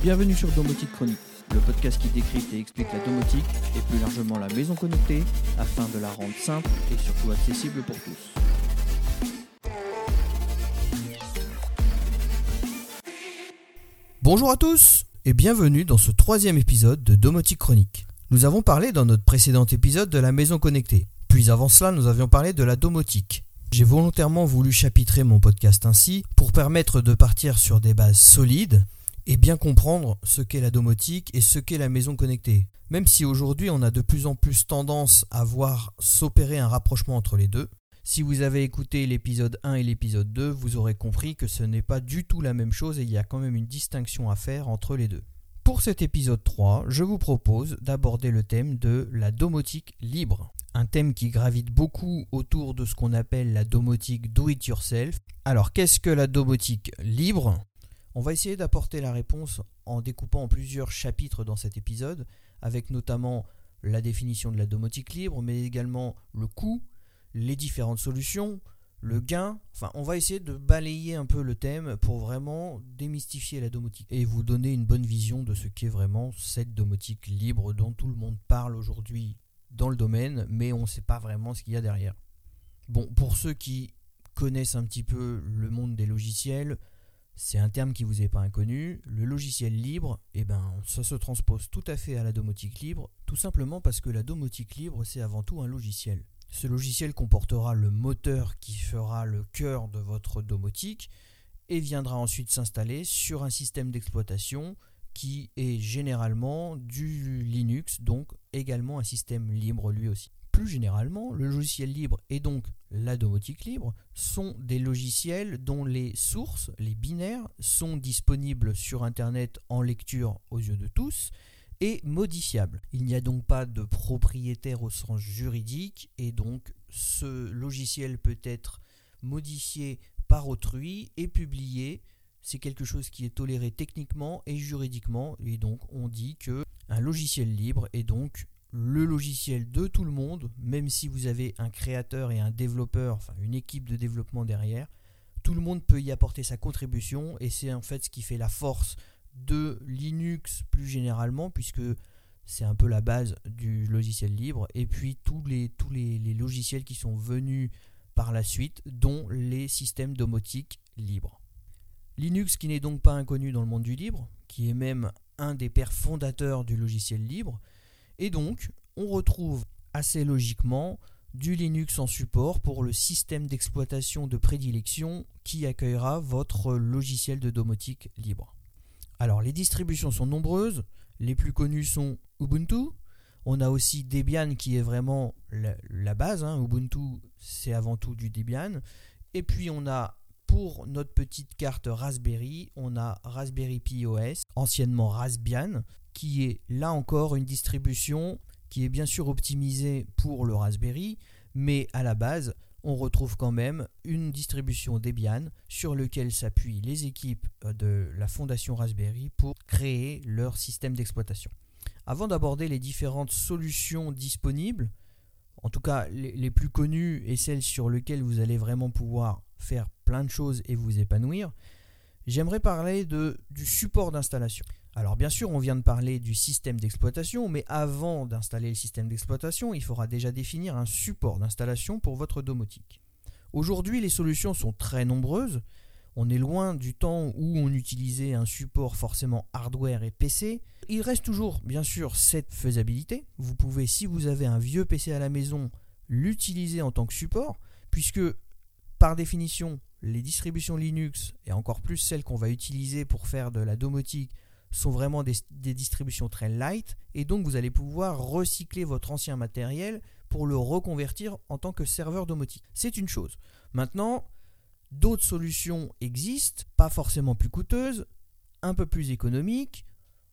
Bienvenue sur Domotique Chronique, le podcast qui décrypte et explique la domotique et plus largement la maison connectée afin de la rendre simple et surtout accessible pour tous. Bonjour à tous et bienvenue dans ce troisième épisode de Domotique Chronique. Nous avons parlé dans notre précédent épisode de la maison connectée. Puis avant cela, nous avions parlé de la domotique. J'ai volontairement voulu chapitrer mon podcast ainsi pour permettre de partir sur des bases solides et bien comprendre ce qu'est la domotique et ce qu'est la maison connectée. Même si aujourd'hui on a de plus en plus tendance à voir s'opérer un rapprochement entre les deux, si vous avez écouté l'épisode 1 et l'épisode 2, vous aurez compris que ce n'est pas du tout la même chose et il y a quand même une distinction à faire entre les deux. Pour cet épisode 3, je vous propose d'aborder le thème de la domotique libre. Un thème qui gravite beaucoup autour de ce qu'on appelle la domotique do it yourself. Alors qu'est-ce que la domotique libre? On va essayer d'apporter la réponse en découpant plusieurs chapitres dans cet épisode, avec notamment la définition de la domotique libre, mais également le coût, les différentes solutions, le gain. Enfin, on va essayer de balayer un peu le thème pour vraiment démystifier la domotique et vous donner une bonne vision de ce qu'est vraiment cette domotique libre dont tout le monde parle aujourd'hui dans le domaine, mais on ne sait pas vraiment ce qu'il y a derrière. Bon, pour ceux qui connaissent un petit peu le monde des logiciels, c'est un terme qui vous est pas inconnu. Le logiciel libre, eh ben, ça se transpose tout à fait à la domotique libre, tout simplement parce que la domotique libre, c'est avant tout un logiciel. Ce logiciel comportera le moteur qui fera le cœur de votre domotique et viendra ensuite s'installer sur un système d'exploitation qui est généralement du Linux, donc également un système libre lui aussi. Plus généralement, le logiciel libre et donc la domotique libre sont des logiciels dont les sources, les binaires, sont disponibles sur Internet en lecture aux yeux de tous et modifiables. Il n'y a donc pas de propriétaire au sens juridique et donc ce logiciel peut être modifié par autrui et publié. C'est quelque chose qui est toléré techniquement et juridiquement et donc on dit que un logiciel libre est donc le logiciel de tout le monde, même si vous avez un créateur et un développeur, enfin une équipe de développement derrière, tout le monde peut y apporter sa contribution et c'est en fait ce qui fait la force de Linux plus généralement, puisque c'est un peu la base du logiciel libre, et puis tous les, tous les, logiciels qui sont venus par la suite, dont les systèmes domotique libres. Linux qui n'est donc pas inconnu dans le monde du libre, qui est même un des pères fondateurs du logiciel libre, et donc on retrouve assez logiquement du Linux en support pour le système d'exploitation de prédilection qui accueillera votre logiciel de domotique libre. Alors les distributions sont nombreuses, les plus connues sont Ubuntu, on a aussi Debian qui est vraiment la, base, hein. Ubuntu c'est avant tout du Debian, et puis on a pour notre petite carte Raspberry, on a Raspberry Pi OS, anciennement Raspbian, qui est là encore une distribution qui est bien sûr optimisée pour le Raspberry, mais à la base on retrouve quand même une distribution Debian sur lequel s'appuient les équipes euh, de la fondation Raspberry pour créer leur système d'exploitation. Avant d'aborder les différentes solutions disponibles, en tout cas les, plus connues et celles sur lesquelles vous allez vraiment pouvoir faire plein de choses et vous épanouir, j'aimerais parler de, du support d'installation. Alors bien sûr, on vient de parler du système d'exploitation, mais avant d'installer le système d'exploitation, il faudra déjà définir un support d'installation pour votre domotique. Aujourd'hui, les solutions sont très nombreuses. On est loin du temps où on utilisait un support forcément hardware et PC. Il reste toujours, bien sûr, cette faisabilité. Vous pouvez, si vous avez un vieux PC à la maison, l'utiliser en tant que support, puisque par définition, les distributions Linux, et encore plus celles qu'on va utiliser pour faire de la domotique, sont vraiment des, distributions très light et donc vous allez pouvoir recycler votre ancien matériel pour le reconvertir en tant que serveur domotique. C'est une chose. Maintenant, d'autres solutions existent, pas forcément plus coûteuses, un peu plus économiques,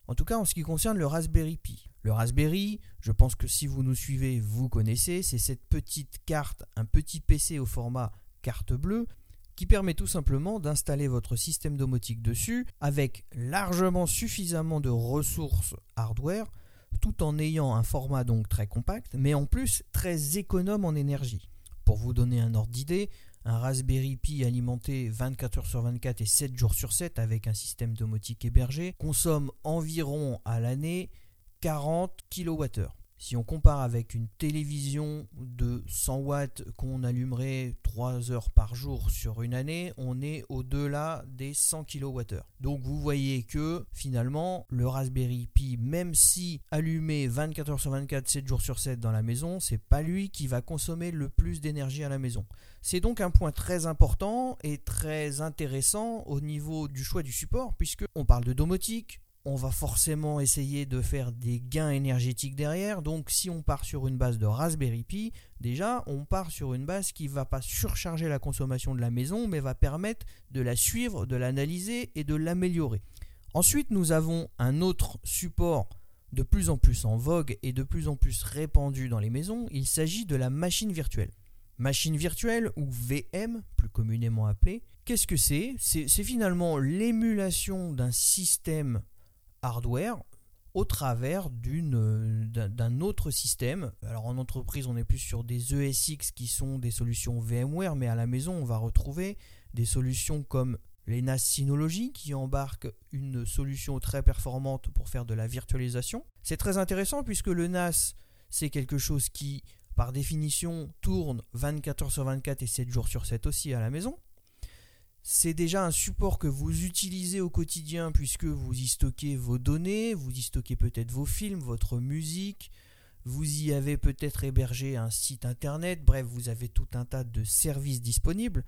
en tout cas en ce qui concerne le Raspberry Pi. Le Raspberry, je pense que si vous nous suivez, vous connaissez, c'est cette petite carte, un petit PC au format carte bleue qui permet tout simplement d'installer votre système domotique dessus avec largement suffisamment de ressources hardware tout en ayant un format donc très compact mais en plus très économe en énergie. Pour vous donner un ordre d'idée, un Raspberry Pi alimenté 24 heures sur 24 et 7 jours sur 7 avec un système domotique hébergé consomme environ à l'année 40 kWh. Si on compare avec une télévision de 100 watts qu'on allumerait 3 heures par jour sur une année, on est au-delà des 100 kWh. Donc vous voyez que finalement le Raspberry Pi, même si allumé 24 heures sur 24, 7 jours sur 7 dans la maison, c'est pas lui qui va consommer le plus d'énergie à la maison. C'est donc un point très important et très intéressant au niveau du choix du support, puisque on parle de domotique, on va forcément essayer de faire des gains énergétiques derrière. Donc si on part sur une base de Raspberry Pi, déjà on part sur une base qui ne va pas surcharger la consommation de la maison, mais va permettre de la suivre, de l'analyser et de l'améliorer. Ensuite, nous avons un autre support de plus en plus en vogue et de plus en plus répandu dans les maisons. Il s'agit de la machine virtuelle. Machine virtuelle ou VM, plus communément appelée, qu'est-ce que c'est C'est finalement l'émulation d'un système hardware au travers d'une, d'un autre système. Alors en entreprise, on est plus sur des ESX qui sont des solutions VMware, mais à la maison, on va retrouver des solutions comme les NAS Synology qui embarquent une solution très performante pour faire de la virtualisation. C'est très intéressant puisque le NAS, c'est quelque chose qui, par définition, tourne 24 heures sur 24 et 7 jours sur 7 aussi à la maison c'est déjà un support que vous utilisez au quotidien puisque vous y stockez vos données, vous y stockez peut-être vos films, votre musique, vous y avez peut-être hébergé un site internet, bref, vous avez tout un tas de services disponibles.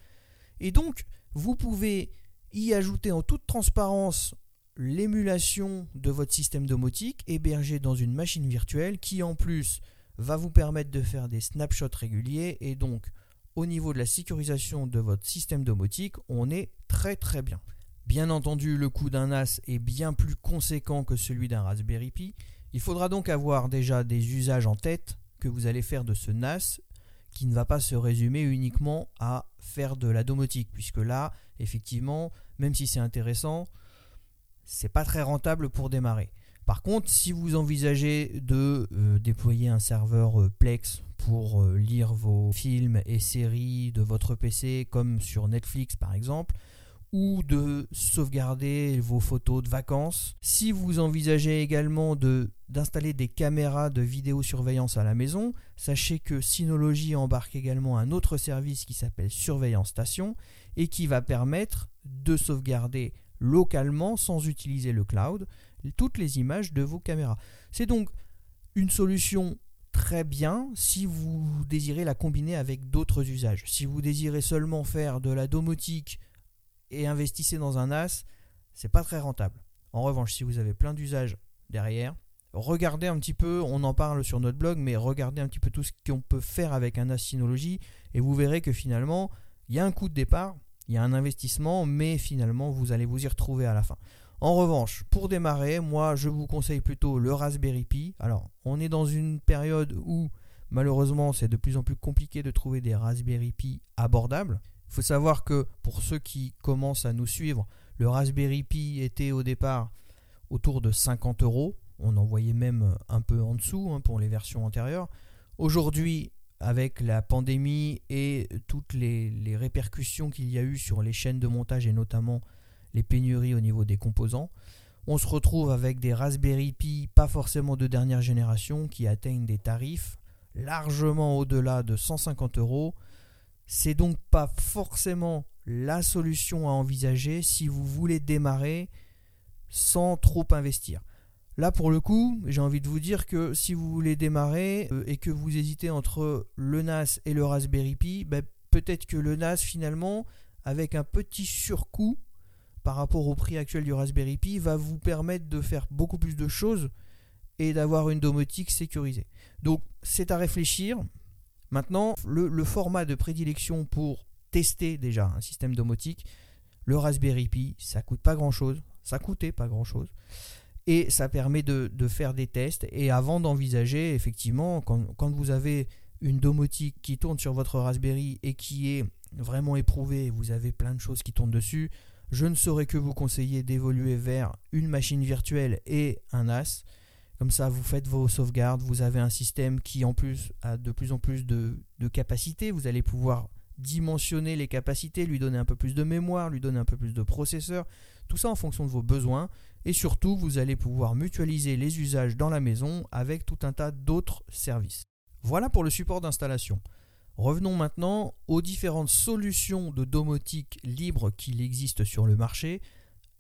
Et donc, vous pouvez y ajouter en toute transparence l'émulation de votre système domotique hébergé dans une machine virtuelle qui en plus va vous permettre de faire des snapshots réguliers et donc au niveau de la sécurisation de votre système domotique, on est très très bien. Bien entendu, le coût d'un NAS est bien plus conséquent que celui d'un Raspberry Pi. Il faudra donc avoir déjà des usages en tête que vous allez faire de ce NAS qui ne va pas se résumer uniquement à faire de la domotique puisque là, effectivement, même si c'est intéressant, c'est pas très rentable pour démarrer. Par contre, si vous envisagez de euh, déployer un serveur euh, Plex pour euh, lire vos films et séries de votre PC comme sur Netflix par exemple, ou de sauvegarder vos photos de vacances. Si vous envisagez également d'installer des caméras de vidéosurveillance à la maison, sachez que Synology embarque également un autre service qui s'appelle Surveillance Station et qui va permettre de sauvegarder localement sans utiliser le cloud toutes les images de vos caméras. C'est donc une solution très bien si vous désirez la combiner avec d'autres usages. Si vous désirez seulement faire de la domotique et investissez dans un NAS, c'est pas très rentable. En revanche, si vous avez plein d'usages derrière, regardez un petit peu, on en parle sur notre blog, mais regardez un petit peu tout ce qu'on peut faire avec un NAS Synology et vous verrez que finalement, il y a un coût de départ, il y a un investissement, mais finalement, vous allez vous y retrouver à la fin. En revanche, pour démarrer, moi je vous conseille plutôt le Raspberry Pi. Alors, on est dans une période où malheureusement c'est de plus en plus compliqué de trouver des Raspberry Pi abordables. Il faut savoir que pour ceux qui commencent à nous suivre, le Raspberry Pi était au départ autour de 50 euros. On en voyait même un peu en dessous hein, pour les versions antérieures. Aujourd'hui, avec la pandémie et toutes les, les répercussions qu'il y a eu sur les chaînes de montage et notamment les pénuries au niveau des composants. On se retrouve avec des Raspberry Pi pas forcément de dernière génération qui atteignent des tarifs largement au-delà de 150 euros. C'est donc pas forcément la solution à envisager si vous voulez démarrer sans trop investir. Là, pour le coup, j'ai envie de vous dire que si vous voulez démarrer euh, et que vous hésitez entre le NAS et le Raspberry Pi, ben, peut-être que le NAS, finalement, avec un petit surcoût, par rapport au prix actuel du Raspberry Pi va vous permettre de faire beaucoup plus de choses et d'avoir une domotique sécurisée. Donc c'est à réfléchir. Maintenant, le, format de prédilection pour tester déjà un système domotique, le Raspberry Pi, ça coûte pas grand chose, ça coûtait pas grand chose, et ça permet de, faire des tests. Et avant d'envisager, effectivement, quand, quand, vous avez une domotique qui tourne sur votre Raspberry et qui est vraiment éprouvée, vous avez plein de choses qui tournent dessus, je ne saurais que vous conseiller d'évoluer vers une machine virtuelle et un NAS. Comme ça, vous faites vos sauvegardes, vous avez un système qui en plus a de plus en plus de, de capacité, vous allez pouvoir dimensionner les capacités, lui donner un peu plus de mémoire, lui donner un peu plus de processeur, tout ça en fonction de vos besoins. Et surtout, vous allez pouvoir mutualiser les usages dans la maison avec tout un tas d'autres services. Voilà pour le support d'installation. Revenons maintenant aux différentes solutions de domotique libre qu'il existe sur le marché.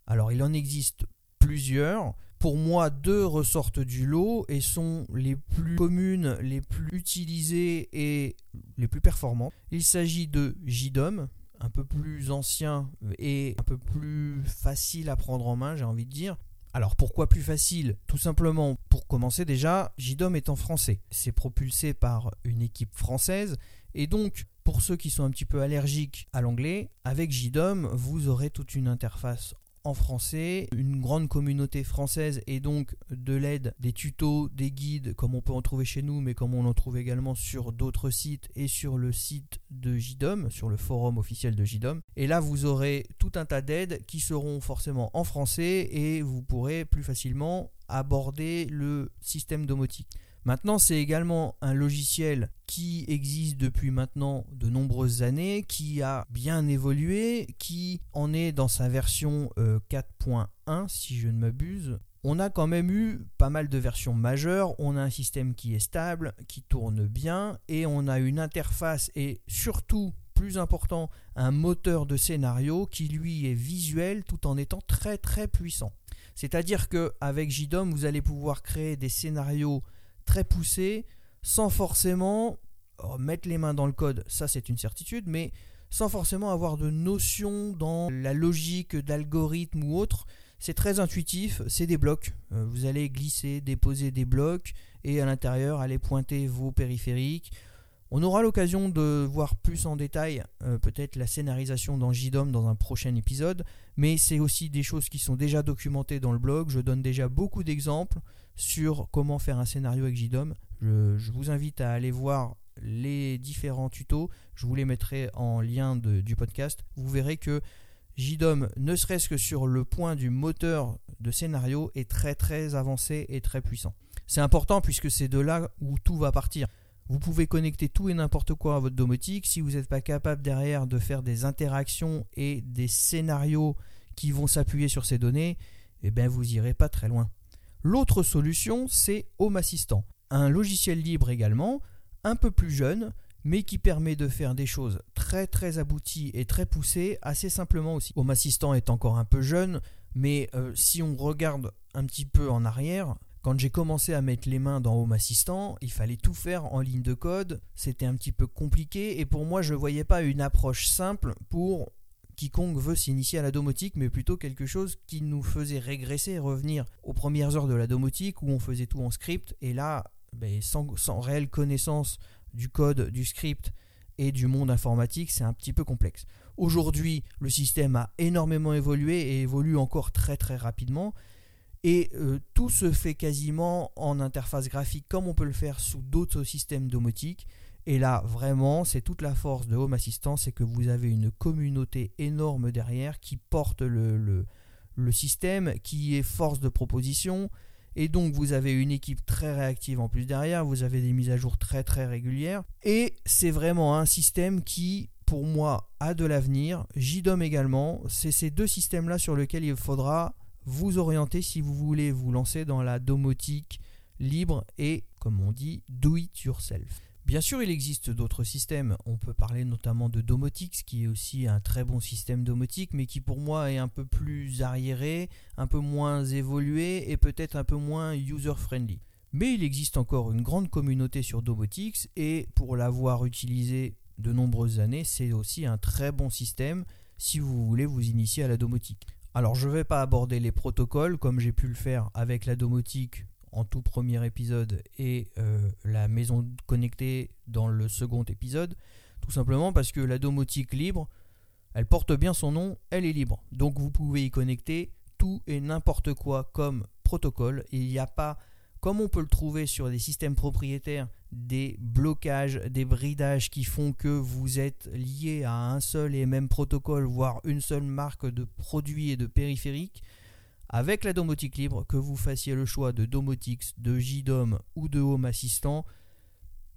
Alors il en existe plusieurs. Pour moi, deux ressortent du lot et sont les plus communes, les plus utilisées et les plus performantes. Il s'agit de JDOM, un peu plus ancien et un peu plus facile à prendre en main, j'ai envie de dire. Alors pourquoi plus facile? Tout simplement pour commencer déjà, JDOM est en français. C'est propulsé par une équipe française et donc pour ceux qui sont un petit peu allergiques à l'anglais, avec JDOM, vous aurez toute une interface en français, une grande communauté française et donc de l'aide, des tutos, des guides comme on peut en trouver chez nous mais comme on en trouve également sur d'autres sites et sur le site de JDOM, sur le forum officiel de JDOM. Et là vous aurez tout un tas d'aides qui seront forcément en français et vous pourrez plus facilement aborder le système domotique. Maintenant, c'est également un logiciel qui existe depuis maintenant de nombreuses années, qui a bien évolué, qui en est dans sa version 4.1 euh, si je ne m'abuse. On a quand même eu pas mal de versions majeures, on a un système qui est stable, qui tourne bien, et on a une interface et surtout, plus important, un moteur de scénario qui lui est visuel tout en étant très très puissant. C'est-à-dire qu'avec JDOM, vous allez pouvoir créer des scénarios très poussé, sans forcément oh, mettre les mains dans le code, ça c'est une certitude, mais sans forcément avoir de notion dans la logique d'algorithme ou autre. C'est très intuitif, c'est des blocs. Euh, vous allez glisser, déposer des blocs et à l'intérieur aller pointer vos périphériques. On aura l'occasion de voir plus en détail euh, peut-être la scénarisation dans JDOM dans un prochain épisode, mais c'est aussi des choses qui sont déjà documentées dans le blog. Je donne déjà beaucoup d'exemples sur comment faire un scénario avec JDOM. Je, vous invite à aller voir les différents tutos. Je vous les mettrai en lien du podcast. Vous verrez que JDOM, ne serait-ce que sur le point du moteur de scénario, est très très avancé et très puissant. C'est important puisque c'est de là où tout va partir. Vous pouvez connecter tout et n'importe quoi à votre domotique. Si vous n'êtes pas capable derrière de faire des interactions et des scénarios qui vont s'appuyer sur ces données, eh bien vous irez pas très loin. L'autre solution, c'est Home Assistant, un logiciel libre également, un peu plus jeune, mais qui permet de faire des choses très très abouties et très poussées assez simplement aussi. Home Assistant est encore un peu jeune, mais euh, si on regarde un petit peu en arrière, quand j'ai commencé à mettre les mains dans Home Assistant, il fallait tout faire en ligne de code, c'était un petit peu compliqué et pour moi je ne voyais pas une approche simple pour quiconque veut s'initier à la domotique, mais plutôt quelque chose qui nous faisait régresser et revenir aux premières heures de la domotique où on faisait tout en script, et là, ben, sans, sans réelle connaissance du code, du script et du monde informatique, c'est un petit peu complexe. Aujourd'hui, le système a énormément évolué et évolue encore très très rapidement. Et euh, tout se fait quasiment en interface graphique comme on peut le faire sous d'autres systèmes domotiques. Et là, vraiment, c'est toute la force de Home Assistant, c'est que vous avez une communauté énorme derrière qui porte le, le, système, qui est force de proposition. Et donc, vous avez une équipe très réactive en plus derrière, vous avez des mises à jour très très régulières. Et c'est vraiment un système qui, pour moi, a de l'avenir. JDOM également. C'est ces deux systèmes-là sur lesquels il faudra vous orienter si vous voulez vous lancer dans la domotique libre et, comme on dit, do it yourself. Bien sûr, il existe d'autres systèmes. On peut parler notamment de Domotix, qui est aussi un très bon système domotique, mais qui pour moi est un peu plus arriéré, un peu moins évolué et peut-être un peu moins user-friendly. Mais il existe encore une grande communauté sur Domotix et pour l'avoir utilisé de nombreuses années, c'est aussi un très bon système si vous voulez vous initier à la domotique. Alors je ne vais pas aborder les protocoles comme j'ai pu le faire avec la domotique en tout premier épisode et euh, la maison connectée dans le second épisode, tout simplement parce que la domotique libre, elle porte bien son nom, elle est libre. Donc vous pouvez y connecter tout et n'importe quoi comme protocole. il n'y a pas, comme on peut le trouver sur des systèmes propriétaires, des blocages, des bridages qui font que vous êtes lié à un seul et même protocole, voire une seule marque de produits et de périphériques avec la domotique libre, que vous fassiez le choix de Domotix, de JDOM ou de Home Assistant,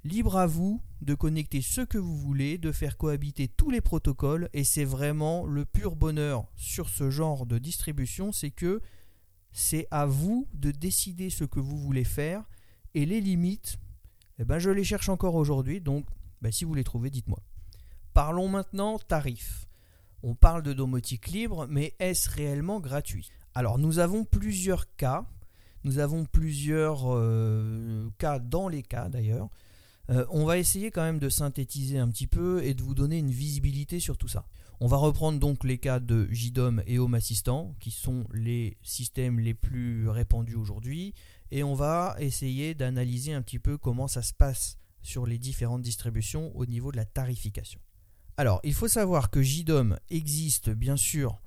Libre à vous de connecter ce que vous voulez, de faire cohabiter tous les protocoles, et c'est vraiment le pur bonheur sur ce genre de distribution, c'est que c'est à vous de décider ce que vous voulez faire, et les limites, eh ben, je les cherche encore aujourd'hui, donc ben, si vous les trouvez, dites-moi. Parlons maintenant tarifs. On parle de domotique libre, mais est-ce réellement gratuit? Alors nous avons plusieurs cas, nous avons plusieurs euh, cas dans les cas d'ailleurs. Euh, on va essayer quand même de synthétiser un petit peu et de vous donner une visibilité sur tout ça. On va reprendre donc les cas de JDOM et Home Assistant, qui sont les systèmes les plus répandus aujourd'hui, et on va essayer d'analyser un petit peu comment ça se passe sur les différentes distributions au niveau de la tarification. Alors, il faut savoir que JDOM existe bien sûr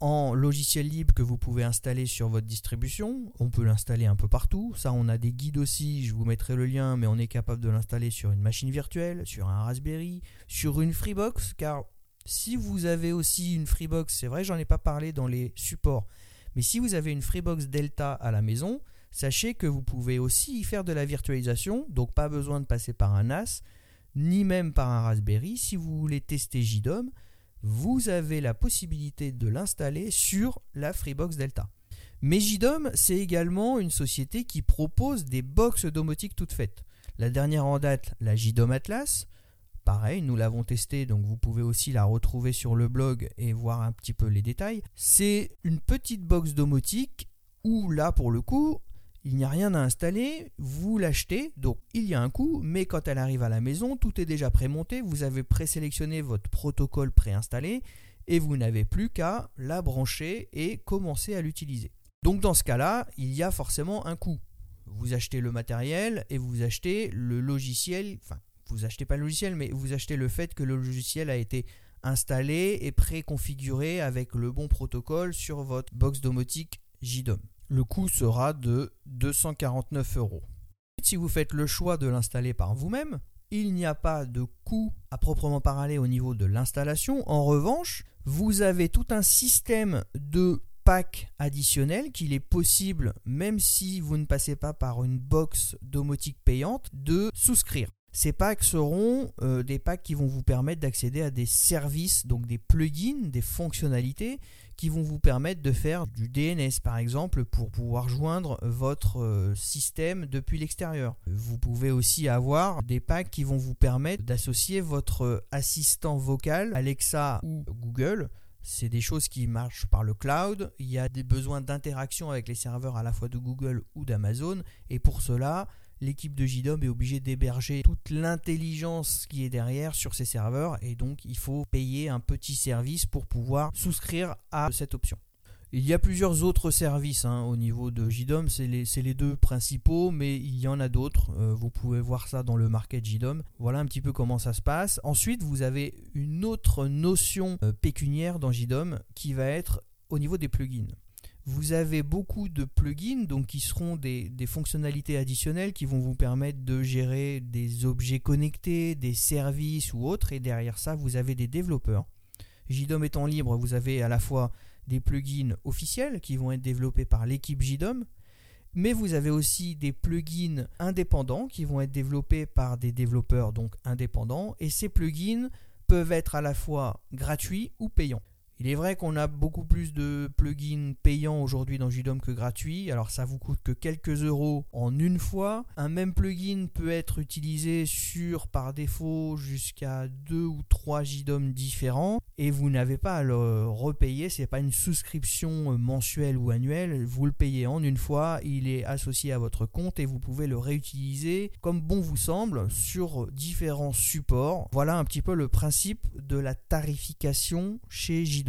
en logiciel libre que vous pouvez installer sur votre distribution. On peut l'installer un peu partout. Ça, on a des guides aussi. Je vous mettrai le lien, mais on est capable de l'installer sur une machine virtuelle, sur un Raspberry, sur une Freebox. Car si vous avez aussi une Freebox, c'est vrai, j'en ai pas parlé dans les supports, mais si vous avez une Freebox Delta à la maison, sachez que vous pouvez aussi y faire de la virtualisation. Donc, pas besoin de passer par un NAS, ni même par un Raspberry. Si vous voulez tester JDOM, vous avez la possibilité de l'installer sur la Freebox Delta. Mais JDOM, c'est également une société qui propose des box domotiques toutes faites. La dernière en date, la JDOM Atlas. Pareil, nous l'avons testé, donc vous pouvez aussi la retrouver sur le blog et voir un petit peu les détails. C'est une petite box domotique où là, pour le coup, il n'y a rien à installer, vous l'achetez, donc il y a un coût, mais quand elle arrive à la maison, tout est déjà prémonté, vous avez présélectionné votre protocole préinstallé et vous n'avez plus qu'à la brancher et commencer à l'utiliser. Donc dans ce cas-là, il y a forcément un coût. Vous achetez le matériel et vous achetez le logiciel, enfin vous achetez pas le logiciel, mais vous achetez le fait que le logiciel a été installé et préconfiguré avec le bon protocole sur votre box domotique JDOM le coût sera de 249 euros. Si vous faites le choix de l'installer par vous-même, il n'y a pas de coût à proprement parler au niveau de l'installation. En revanche, vous avez tout un système de packs additionnels qu'il est possible, même si vous ne passez pas par une box domotique payante, de souscrire. Ces packs seront euh, des packs qui vont vous permettre d'accéder à des services, donc des plugins, des fonctionnalités qui vont vous permettre de faire du DNS par exemple pour pouvoir joindre votre euh, système depuis l'extérieur. Vous pouvez aussi avoir des packs qui vont vous permettre d'associer votre assistant vocal Alexa ou Google c'est des choses qui marchent par le cloud. Il y a des besoins d'interaction avec les serveurs à la fois de Google ou d'Amazon. Et pour cela, l'équipe de JDOM est obligée d'héberger toute l'intelligence qui est derrière sur ces serveurs et donc il faut payer un petit service pour pouvoir souscrire à cette option. Il y a plusieurs autres services hein, au niveau de JDOM, c'est les, deux principaux, mais il y en a d'autres. Euh, vous pouvez voir ça dans le market JDOM. Voilà un petit peu comment ça se passe. Ensuite, vous avez une autre notion euh, pécuniaire dans JDOM qui va être au niveau des plugins vous avez beaucoup de plugins donc qui seront des, fonctionnalités additionnelles qui vont vous permettre de gérer des objets connectés, des services ou autres. Et derrière ça, vous avez des développeurs. JDOM étant libre, vous avez à la fois des plugins officiels qui vont être développés par l'équipe JDOM, mais vous avez aussi des plugins indépendants qui vont être développés par des développeurs donc indépendants. Et ces plugins peuvent être à la fois gratuits ou payants. Il est vrai qu'on a beaucoup plus de plugins payants aujourd'hui dans JDOM que gratuits. Alors ça vous coûte que quelques euros en une fois. Un même plugin peut être utilisé sur par défaut jusqu'à deux ou trois JDOM différents et vous n'avez pas à le repayer. C'est pas une souscription mensuelle ou annuelle. Vous le payez en une fois. Il est associé à votre compte et vous pouvez le réutiliser comme bon vous semble sur différents supports. Voilà un petit peu le principe de la tarification chez JDOM.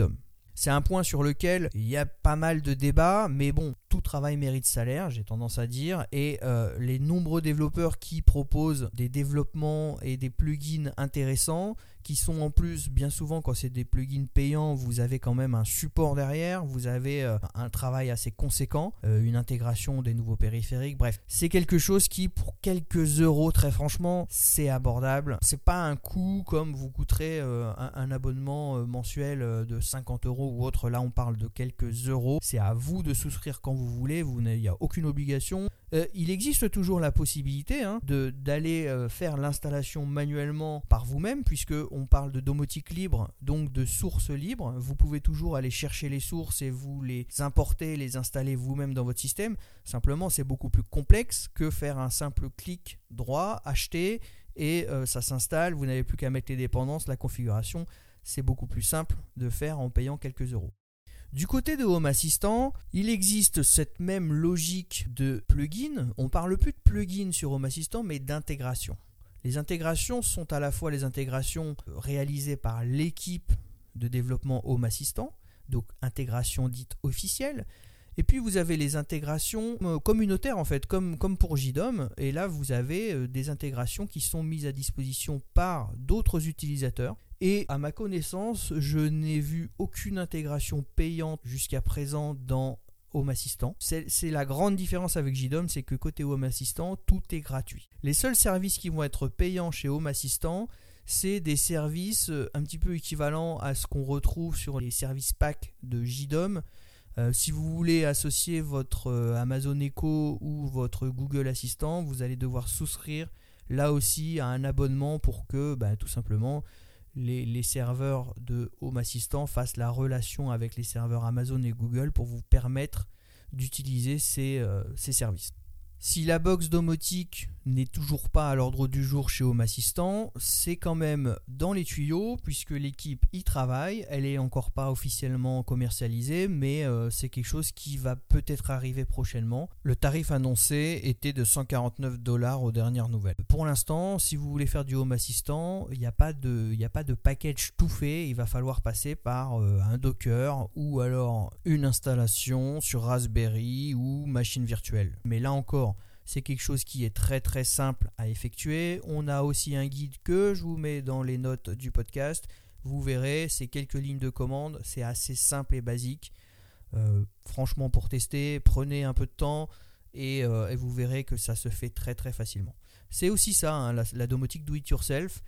C'est un point sur lequel il y a pas mal de débats, mais bon, tout travail mérite salaire, j'ai tendance à dire, et euh, les nombreux développeurs qui proposent des développements et des plugins intéressants, qui sont en plus, bien souvent, quand c'est des plugins payants, vous avez quand même un support derrière, vous avez euh, un travail assez conséquent, euh, une intégration des nouveaux périphériques. Bref, c'est quelque chose qui, pour quelques euros, très franchement, c'est abordable. C'est pas un coût comme vous coûterait euh, un, abonnement mensuel de 50 euros ou autre. Là, on parle de quelques euros. C'est à vous de souscrire quand vous voulez. Vous il n'y a aucune obligation. il existe toujours la possibilité hein, d'aller faire l'installation manuellement par vous-même, puisque parle de domotique libre, donc de sources libres. Vous pouvez toujours aller chercher les sources et vous les importer, les installer vous-même dans votre système. Simplement, c'est beaucoup plus complexe que faire un simple clic droit, acheter, et euh, ça s'installe. Vous n'avez plus qu'à mettre les dépendances, la configuration. C'est beaucoup plus simple de faire en payant quelques euros. Du côté de Home Assistant, il existe cette même logique de plugin. On parle plus de plugin sur Home Assistant, mais d'intégration. Les intégrations sont à la fois les intégrations réalisées par l'équipe de développement Home Assistant, donc intégration dite officielle, et puis vous avez les intégrations euh, communautaires en fait, comme, comme pour JDOM. Et là vous avez euh, des intégrations qui sont mises à disposition par d'autres utilisateurs. Et à ma connaissance, je n'ai vu aucune intégration payante jusqu'à présent dans Home Assistant. C'est la grande différence avec JDOM, c'est que côté Home Assistant, tout est gratuit. Les seuls services qui vont être payants chez Home Assistant, c'est des services euh, un petit peu équivalents à ce qu'on retrouve sur les services pack de JDOM. Euh, si vous voulez associer votre euh, Amazon Echo ou votre Google Assistant, vous allez devoir souscrire là aussi à un abonnement pour que bah, tout simplement les, serveurs de Home Assistant fassent la relation avec les serveurs Amazon et Google pour vous permettre d'utiliser ces euh, services. Si la box domotique n'est toujours pas à l'ordre du jour chez Home Assistant, c'est quand même dans les tuyaux puisque l'équipe y travaille. Elle est encore pas officiellement commercialisée, mais euh, c'est quelque chose qui va peut-être arriver prochainement. Le tarif annoncé était de 149 dollars aux dernières nouvelles. Pour l'instant, si vous voulez faire du Home Assistant, il n'y a pas de, a package tout fait. Il va falloir passer par euh, un Docker ou alors une installation sur Raspberry ou machine virtuelle. Mais là encore c'est quelque chose qui est très très simple à effectuer. On a aussi un guide que je vous mets dans les notes du podcast. Vous verrez, c'est quelques lignes de commande, c'est assez simple et basique. Euh, franchement, pour tester, prenez un peu de temps euh, et, vous verrez que ça se fait très très facilement. C'est aussi ça, hein, la, domotique do it yourself.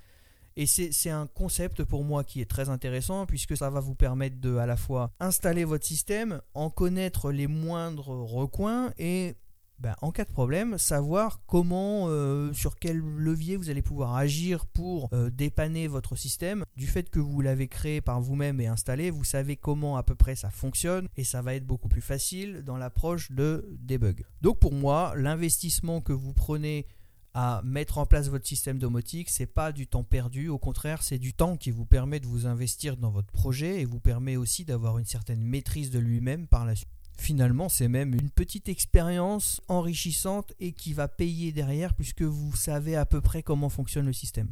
Et c'est un concept pour moi qui est très intéressant puisque ça va vous permettre de à la fois installer votre système, en connaître les moindres recoins et ben, en cas de problème, savoir comment, euh, sur quel levier vous allez pouvoir agir pour euh, dépanner votre système. Du fait que vous l'avez créé par vous-même et installé, vous savez comment à peu près ça fonctionne et ça va être beaucoup plus facile dans l'approche de debug. Donc pour moi, l'investissement que vous prenez à mettre en place votre système domotique, c'est pas du temps perdu, au contraire, c'est du temps qui vous permet de vous investir dans votre projet et vous permet aussi d'avoir une certaine maîtrise de lui-même par la suite. Finalement, c'est même une petite expérience enrichissante et qui va payer derrière puisque vous savez à peu près comment fonctionne le système.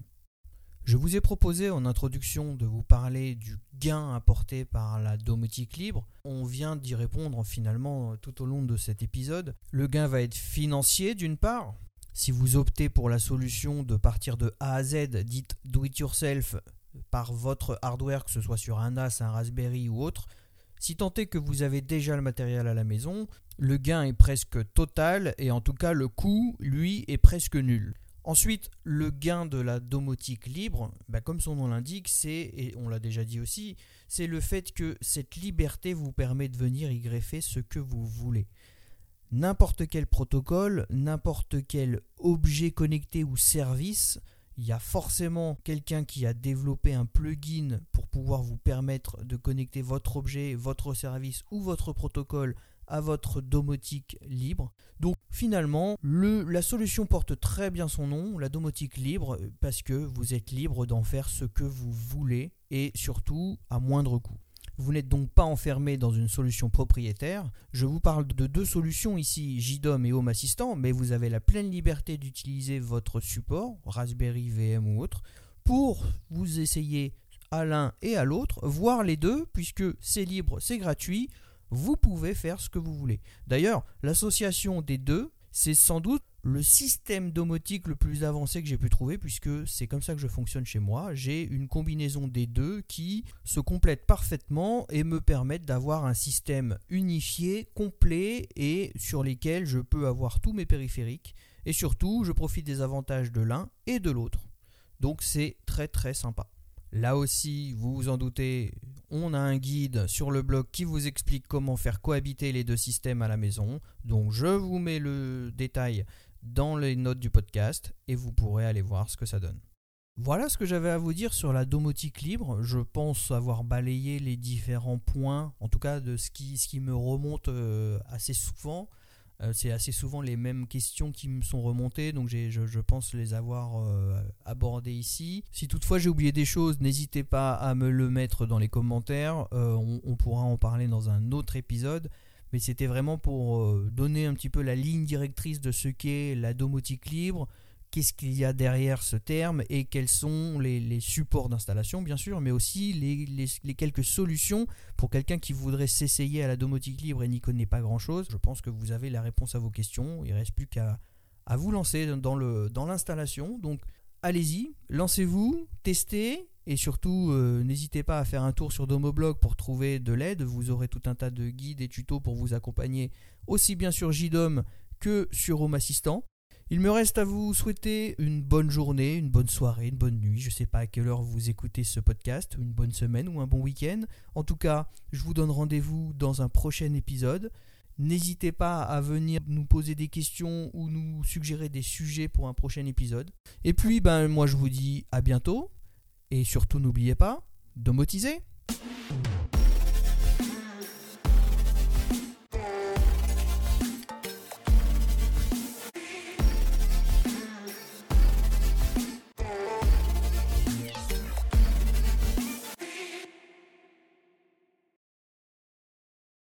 Je vous ai proposé en introduction de vous parler du gain apporté par la domotique libre. On vient d'y répondre finalement tout au long de cet épisode. Le gain va être financier d'une part. Si vous optez pour la solution de partir de A à Z, dite do it yourself, par votre hardware, que ce soit sur un NAS, un Raspberry ou autre, si tant est que vous avez déjà le matériel à la maison, le gain est presque total et en tout cas le coût, lui, est presque nul. Ensuite, le gain de la domotique libre, bah, comme son nom l'indique, c'est, et on l'a déjà dit aussi, c'est le fait que cette liberté vous permet de venir y greffer ce que vous voulez. N'importe quel protocole, n'importe quel objet connecté ou service il y a forcément quelqu'un qui a développé un plugin pour pouvoir vous permettre de connecter votre objet, votre service ou votre protocole à votre domotique libre. Donc finalement, la solution porte très bien son nom, la domotique libre, parce que vous êtes libre d'en faire ce que vous voulez et surtout à moindre coût. Vous n'êtes donc pas enfermé dans une solution propriétaire. Je vous parle de deux solutions ici, JDOM et Home Assistant, mais vous avez la pleine liberté d'utiliser votre support, Raspberry VM ou autre, pour vous essayer à l'un et à l'autre, voire les deux, puisque c'est libre, c'est gratuit, vous pouvez faire ce que vous voulez. D'ailleurs, l'association des deux, C'est sans doute le système domotique le plus avancé que j'ai pu trouver puisque c'est comme ça que je fonctionne chez moi. J'ai une combinaison des deux qui se complètent parfaitement et me permettent d'avoir un système unifié, complet et sur lesquels je peux avoir tous mes périphériques et surtout je profite des avantages de l'un et de l'autre. Donc c'est très très sympa. Là aussi, vous vous en doutez, on a un guide sur le blog qui vous explique comment faire cohabiter les deux systèmes à la maison. Donc je vous mets le détail dans les notes du podcast et vous pourrez aller voir ce que ça donne. Voilà ce que j'avais à vous dire sur la domotique libre. Je pense avoir balayé les différents points, en tout cas de ce qui, ce qui me remonte euh, assez souvent. Euh, c'est assez souvent les mêmes questions qui me sont remontées, donc je, pense les avoir euh, abordées ici. Si toutefois j'ai oublié des choses, n'hésitez pas à me le mettre dans les commentaires. on, on, pourra en parler dans un autre épisode mais c'était vraiment pour euh, donner un petit peu la ligne directrice de ce qu'est la domotique libre, qu'est-ce qu'il y a derrière ce terme et quels sont les, supports d'installation bien sûr, mais aussi les, quelques solutions pour quelqu'un qui voudrait s'essayer à la domotique libre et n'y connaît pas grand-chose. Je pense que vous avez la réponse à vos questions, il ne reste plus qu'à à vous lancer dans l'installation. Dans Donc allez-y, lancez-vous, testez, et surtout, euh, n'hésitez pas à faire un tour sur Domoblog pour trouver de l'aide. Vous aurez tout un tas de guides et tutos pour vous accompagner, aussi bien sur JDOM que sur Home Assistant. Il me reste à vous souhaiter une bonne journée, une bonne soirée, une bonne nuit. Je ne sais pas à quelle heure vous écoutez ce podcast, une bonne semaine ou un bon week-end. En tout cas, je vous donne rendez-vous dans un prochain épisode. N'hésitez pas à venir nous poser des questions ou nous suggérer des sujets pour un prochain épisode. Et puis, ben, moi je vous dis à bientôt et surtout, n'oubliez pas, domotiser.